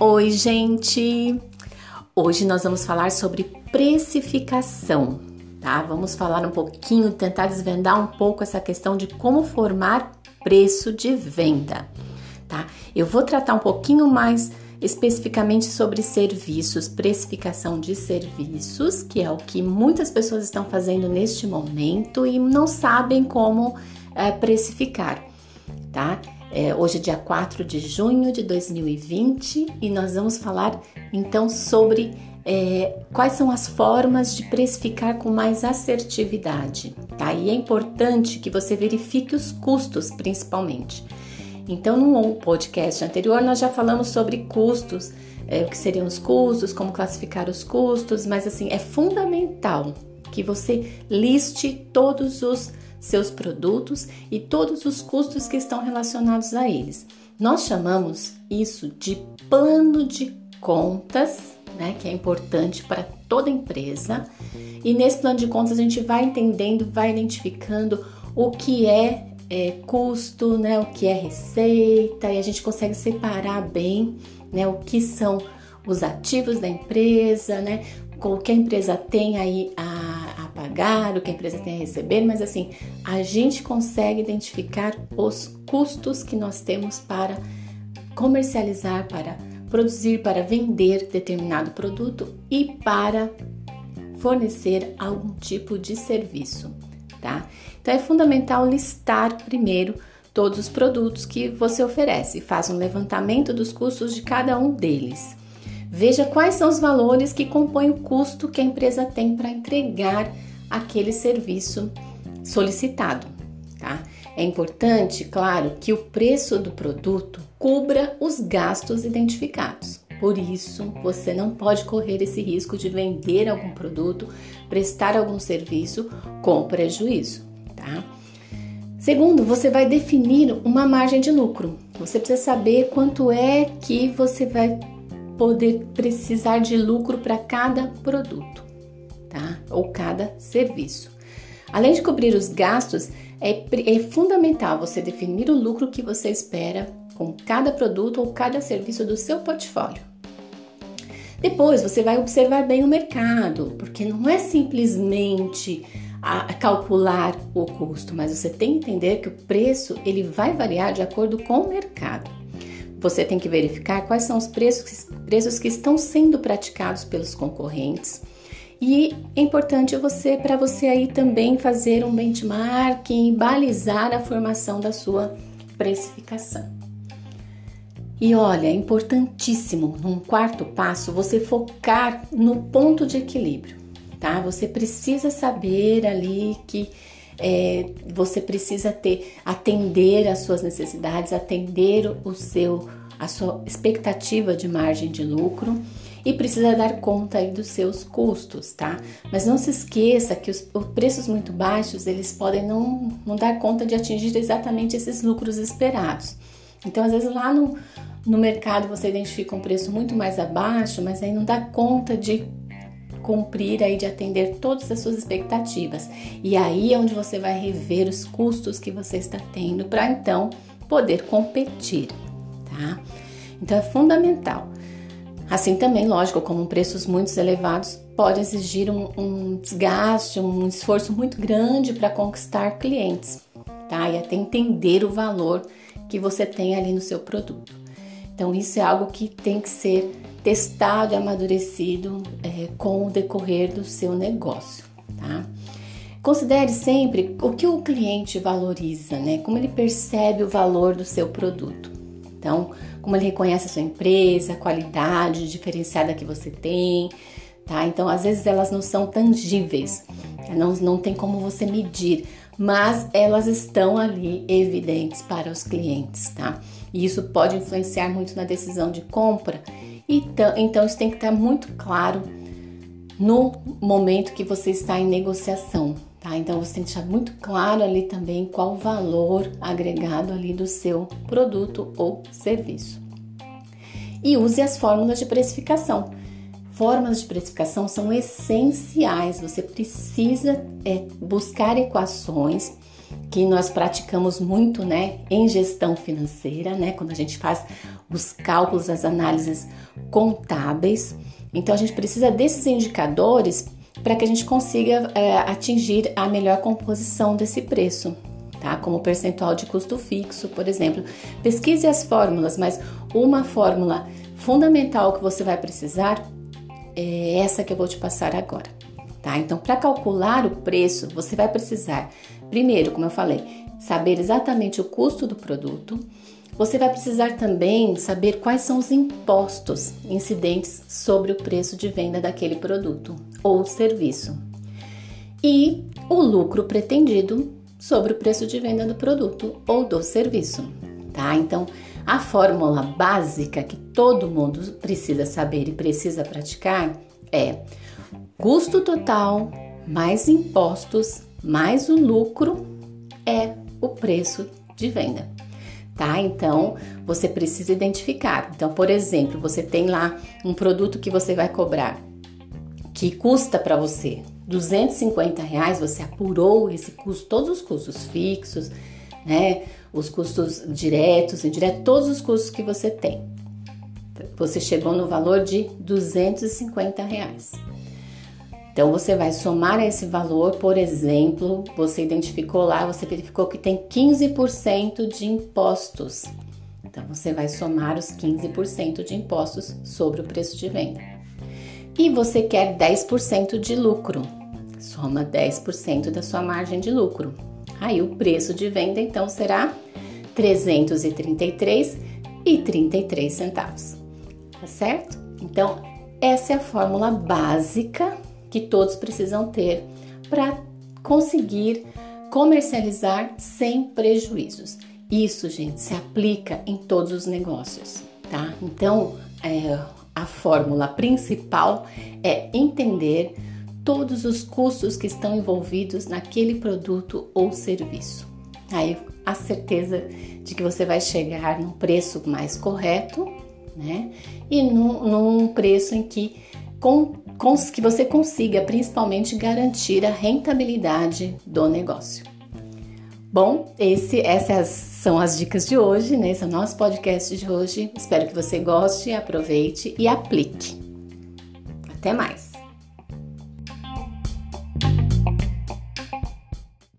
Oi, gente! Hoje nós vamos falar sobre precificação, tá? Vamos falar um pouquinho, tentar desvendar um pouco essa questão de como formar preço de venda, tá? Eu vou tratar um pouquinho mais especificamente sobre serviços, precificação de serviços, que é o que muitas pessoas estão fazendo neste momento e não sabem como é, precificar, tá? É, hoje é dia 4 de junho de 2020 e nós vamos falar então sobre é, quais são as formas de precificar com mais assertividade, tá? E é importante que você verifique os custos principalmente. Então, no podcast anterior, nós já falamos sobre custos, é, o que seriam os custos, como classificar os custos, mas assim, é fundamental que você liste todos os seus produtos e todos os custos que estão relacionados a eles. Nós chamamos isso de plano de contas, né, que é importante para toda empresa. E nesse plano de contas a gente vai entendendo, vai identificando o que é, é custo, né, o que é receita, e a gente consegue separar bem, né, o que são os ativos da empresa, né, a empresa tem aí a pagar, o que a empresa tem a receber, mas assim, a gente consegue identificar os custos que nós temos para comercializar, para produzir, para vender determinado produto e para fornecer algum tipo de serviço, tá? Então é fundamental listar primeiro todos os produtos que você oferece, faz um levantamento dos custos de cada um deles. Veja quais são os valores que compõem o custo que a empresa tem para entregar aquele serviço solicitado, tá? É importante, claro, que o preço do produto cubra os gastos identificados. Por isso, você não pode correr esse risco de vender algum produto, prestar algum serviço com prejuízo, tá? Segundo, você vai definir uma margem de lucro. Você precisa saber quanto é que você vai poder precisar de lucro para cada produto tá? Ou cada serviço. Além de cobrir os gastos, é, é fundamental você definir o lucro que você espera com cada produto ou cada serviço do seu portfólio. Depois você vai observar bem o mercado, porque não é simplesmente a calcular o custo, mas você tem que entender que o preço ele vai variar de acordo com o mercado. Você tem que verificar quais são os preços, preços que estão sendo praticados pelos concorrentes e é importante você para você aí também fazer um benchmarking, balizar a formação da sua precificação. E olha, é importantíssimo, num quarto passo, você focar no ponto de equilíbrio, tá? Você precisa saber ali que é, você precisa ter atender às suas necessidades, atender o seu a sua expectativa de margem de lucro e precisa dar conta aí dos seus custos, tá? Mas não se esqueça que os, os preços muito baixos, eles podem não, não dar conta de atingir exatamente esses lucros esperados. Então, às vezes lá no, no mercado você identifica um preço muito mais abaixo, mas aí não dá conta de cumprir aí de atender todas as suas expectativas. E aí é onde você vai rever os custos que você está tendo para então poder competir, tá? Então é fundamental Assim também, lógico, como preços muito elevados pode exigir um, um desgaste, um esforço muito grande para conquistar clientes, tá? E até entender o valor que você tem ali no seu produto. Então, isso é algo que tem que ser testado e amadurecido é, com o decorrer do seu negócio, tá? Considere sempre o que o cliente valoriza, né? Como ele percebe o valor do seu produto. Então, como ele reconhece a sua empresa, a qualidade diferenciada que você tem, tá? Então, às vezes elas não são tangíveis, não, não tem como você medir, mas elas estão ali evidentes para os clientes, tá? E isso pode influenciar muito na decisão de compra. Então, então isso tem que estar muito claro no momento que você está em negociação, tá? Então você tem que deixar muito claro ali também qual o valor agregado ali do seu produto ou serviço. E use as fórmulas de precificação. Fórmulas de precificação são essenciais. Você precisa é, buscar equações que nós praticamos muito, né, em gestão financeira, né, quando a gente faz os cálculos, as análises contábeis. Então a gente precisa desses indicadores para que a gente consiga é, atingir a melhor composição desse preço, tá? Como percentual de custo fixo, por exemplo. Pesquise as fórmulas, mas uma fórmula fundamental que você vai precisar é essa que eu vou te passar agora, tá? Então, para calcular o preço, você vai precisar, primeiro, como eu falei, saber exatamente o custo do produto. Você vai precisar também saber quais são os impostos incidentes sobre o preço de venda daquele produto ou serviço e o lucro pretendido sobre o preço de venda do produto ou do serviço, tá? Então, a fórmula básica que todo mundo precisa saber e precisa praticar é custo total mais impostos mais o lucro é o preço de venda. Tá? Então, você precisa identificar. Então, por exemplo, você tem lá um produto que você vai cobrar que custa para você 250 reais, você apurou esse custo, todos os custos fixos, né? Os custos diretos, indiretos, todos os custos que você tem. Você chegou no valor de 250 reais. Então você vai somar esse valor, por exemplo, você identificou lá, você verificou que tem 15% de impostos. Então você vai somar os 15% de impostos sobre o preço de venda e você quer 10% de lucro. Soma 10% da sua margem de lucro. Aí o preço de venda então será 333 e 33 centavos. Tá certo? Então, essa é a fórmula básica que todos precisam ter para conseguir comercializar sem prejuízos. Isso, gente, se aplica em todos os negócios, tá? Então, é, a fórmula principal é entender todos os custos que estão envolvidos naquele produto ou serviço. Aí a certeza de que você vai chegar num preço mais correto, né? E num, num preço em que, com, que você consiga principalmente garantir a rentabilidade do negócio. Bom, esse, essas são as dicas de hoje, né? Esse é o nosso podcast de hoje. Espero que você goste, aproveite e aplique. Até mais!